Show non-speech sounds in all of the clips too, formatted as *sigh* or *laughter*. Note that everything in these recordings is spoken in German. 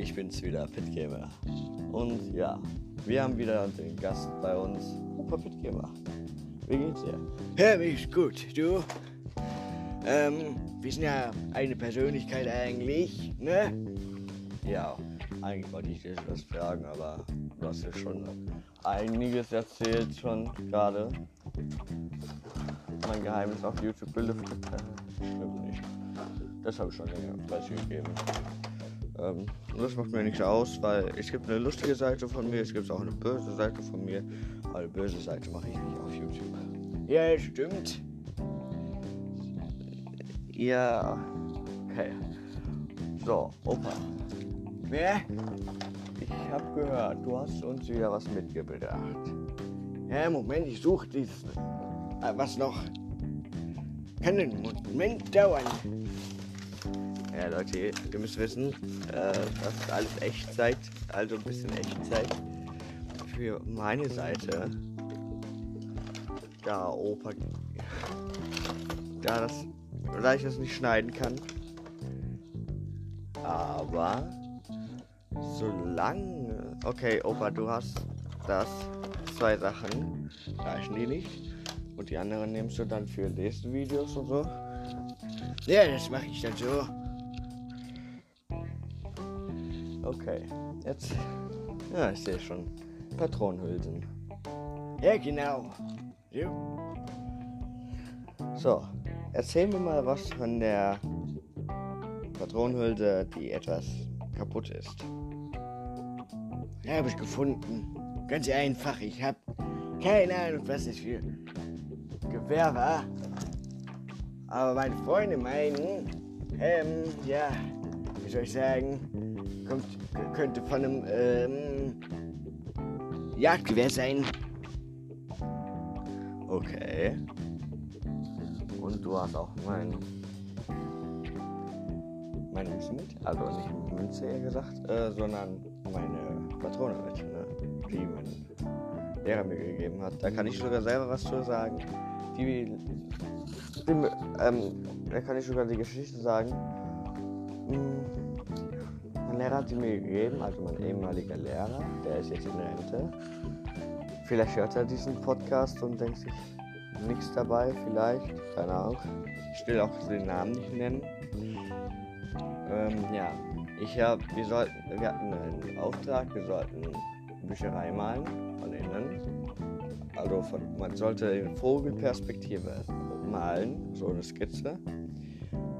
ich bin's wieder, Pitgamer. Und ja, wir haben wieder den Gast bei uns, Opa Pitgamer. Wie geht's dir? Ja, mir ist gut. Du? Ähm, wir sind ja eine Persönlichkeit eigentlich, ne? Ja, eigentlich wollte ich dich das fragen, aber du hast ja schon einiges erzählt schon gerade. Mein Geheimnis auf YouTube gelüftet. *laughs* Äh, stimmt nicht. Das habe ich schon länger preisgegeben. Ähm, das macht mir nichts aus, weil es gibt eine lustige Seite von mir, es gibt auch eine böse Seite von mir. Aber eine böse Seite mache ich nicht auf YouTube. Ja, stimmt. Ja, okay. So, Opa, Wer? ich habe gehört, du hast uns wieder was mitgebracht. Ja, Moment, ich suche dieses. Äh, was noch? Kann einen Moment dauern. Ja, Leute, ihr müsst wissen, äh, das ist alles Echtzeit, also ein bisschen Echtzeit für meine Seite. Da Opa, da das, da ich das nicht schneiden kann. Aber solange, okay, Opa, du hast das zwei Sachen, reichen die nicht. Und die anderen nimmst du dann für nächste Videos und so. Ja, das mache ich dann so. Okay, jetzt. Ja, ich sehe schon. Patronenhülsen. Ja, genau. So. So, erzähl mir mal was von der Patronenhülse, die etwas kaputt ist. Ja, habe ich gefunden. Ganz einfach. Ich habe keine Ahnung, was das für Gewehr war. Aber meine Freunde meinen, ähm, ja, ich sagen, kommt, könnte von einem ähm, Jagdgewehr sein. Okay. Und du hast auch mein. Meine Münze mit? Also nicht Münze eher gesagt, äh, sondern meine Patrone mit, ne? Die mein Lehrer mir gegeben hat. Da kann ich sogar selber was zu sagen. Die. die ähm, da kann ich sogar die Geschichte sagen. Mein Lehrer hat die mir gegeben, also mein ehemaliger Lehrer, der ist jetzt in Rente. Vielleicht hört er diesen Podcast und denkt sich nichts dabei, vielleicht, keine Ahnung. Ich will auch den Namen nicht nennen. Ähm, ja, ich hab, wir sollten, wir hatten einen Auftrag, wir sollten Bücherei malen von innen. Also von, man sollte in Vogelperspektive malen, so eine Skizze.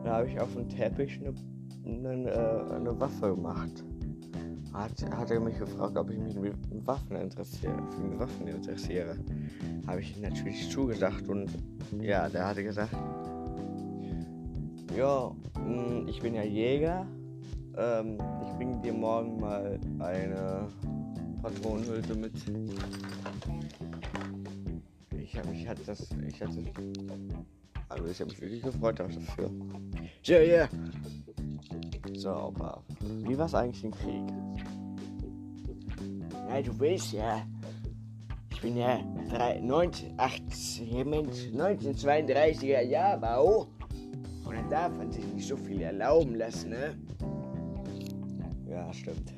Da habe ich auf dem Teppich eine, eine, äh, eine Waffe gemacht. Hat, hat er mich gefragt, ob ich mich mit Waffen interessiere, für Waffen interessiere. Habe ich natürlich zugesagt und ja, der hatte gesagt, ja, mh, ich bin ja Jäger. Ähm, ich bringe dir morgen mal eine Patronenhülse mit. Ich habe mich hat das, ich hatte, also ich habe mich wirklich gefreut dafür. So, ja. So, aber wie war es eigentlich im Krieg? Ja, du willst ja. Ich bin ja drei- 19, 18, Mensch, 1932er Jahrbau. Und dann darf man sich nicht so viel erlauben lassen, ne? Ja, stimmt.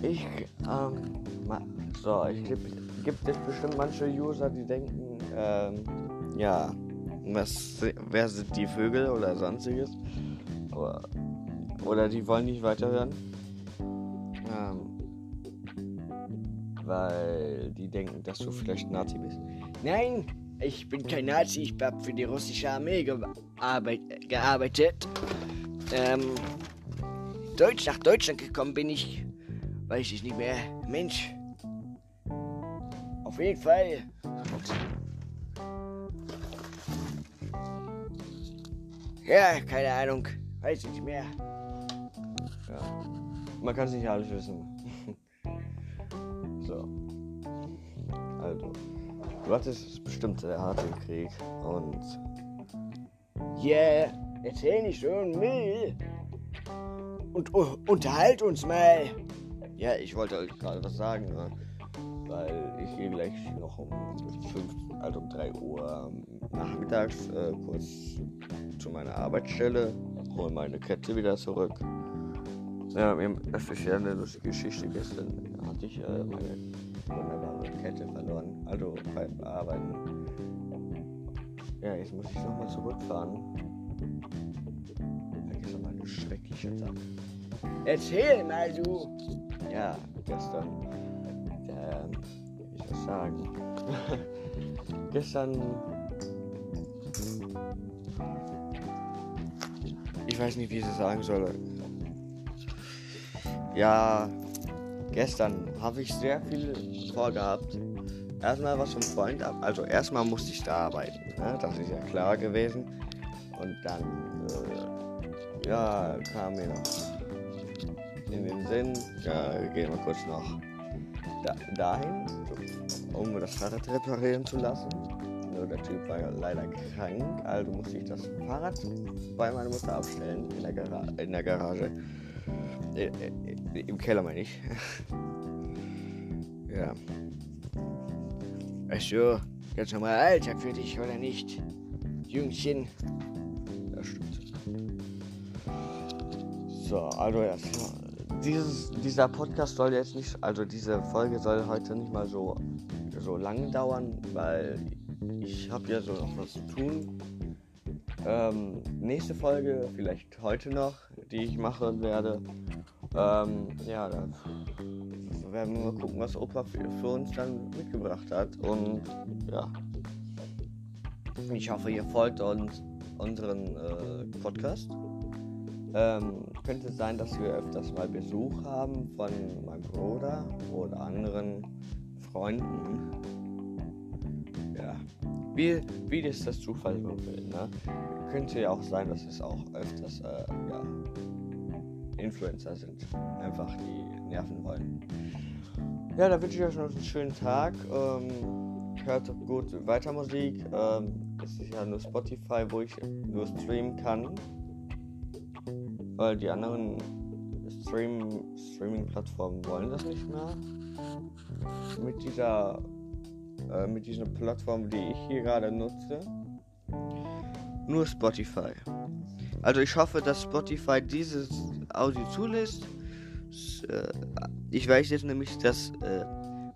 Ich, ähm, so, ich gibt es bestimmt manche User, die denken, ähm, ja, was, wer sind die Vögel oder sonstiges? Aber, oder die wollen nicht weiterhören. Ähm, weil die denken, dass du vielleicht Nazi bist. Nein, ich bin kein Nazi, ich habe für die russische Armee gearbeit, gearbeitet. Ähm, Deutsch, nach Deutschland gekommen bin ich, weiß ich nicht mehr. Mensch. Auf jeden Fall. Ja, keine Ahnung. Weiß ich nicht mehr. Ja. Man kann es nicht alles wissen. *laughs* so. Also. Du hattest bestimmt sehr hart im Krieg und Yeah, erzähl nicht so einen Müll. Und uh, unterhalt uns mal. ja, ich wollte euch gerade was sagen, ne? Weil ich gehe gleich noch um 5, also um 3 Uhr nachmittags äh, kurz zu meiner Arbeitsstelle, hole meine Kette wieder zurück Ja, das ist ja eine lustige Geschichte. Gestern hatte ich äh, meine wunderbare Kette verloren. Also beim Arbeiten. Ja, jetzt muss ich nochmal zurückfahren. Gestern war ein schrecklicher Tag. Erzähl mal, du. Ja, gestern. Ähm, wie soll ich sagen? *laughs* gestern. Ich weiß nicht, wie ich es sagen soll. Ja, gestern habe ich sehr viel vorgehabt. Erstmal was vom Freund ab. Also erstmal musste ich da arbeiten. Ne? Das ist ja klar gewesen. Und dann äh, ja, kam mir noch in den Sinn, ja, gehen wir kurz noch da, dahin, um das Fahrrad reparieren zu lassen. Nur der Typ war leider krank, also musste ich das Fahrrad bei meiner Mutter abstellen in der, Gara in der Garage. Äh, äh, Im Keller meine ich. *laughs* ja. Ach so, ganz normal Alltag für dich, oder nicht? Jüngchen. Ja, stimmt. So, also ja, dieses, dieser Podcast soll jetzt nicht, also diese Folge soll heute nicht mal so, so lang dauern, weil ich habe ja so noch was zu tun. Ähm, nächste Folge, vielleicht heute noch, die ich machen werde. Ähm, ja, da werden wir mal gucken, was Opa für, für uns dann mitgebracht hat. Und ja, ich hoffe, ihr folgt uns unseren äh, Podcast. Ähm, könnte sein, dass wir öfters mal Besuch haben von meinem Bruder oder anderen Freunden. Ja, wie, wie das das Zufall so will. Ne? Könnte ja auch sein, dass es auch öfters äh, ja, Influencer sind. Einfach die nerven wollen. Ja, da wünsche ich euch noch einen schönen Tag. Ähm, hört gut weiter Musik. Ähm, es ist ja nur Spotify, wo ich nur streamen kann. Weil die anderen Stream Streaming-Plattformen wollen das nicht mehr. Mit dieser äh, mit dieser Plattform, die ich hier gerade nutze. Nur Spotify. Also ich hoffe, dass Spotify dieses Audio zulässt. Äh, ich weiß jetzt nämlich, dass äh,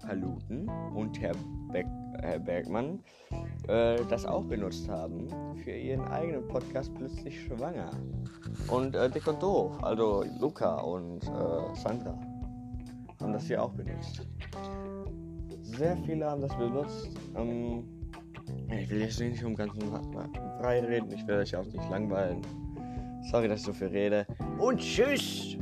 Paluten und Herr, Beck, Herr Bergmann äh, das auch benutzt haben für ihren eigenen Podcast plötzlich schwanger. Und äh, Dick und Doof, also Luca und äh, Sandra, haben das hier auch benutzt. Sehr viele haben das benutzt. Ähm, ich will jetzt nicht um ganzen frei reden, ich will euch auch nicht langweilen. Sorry, dass ich so viel rede. Und tschüss!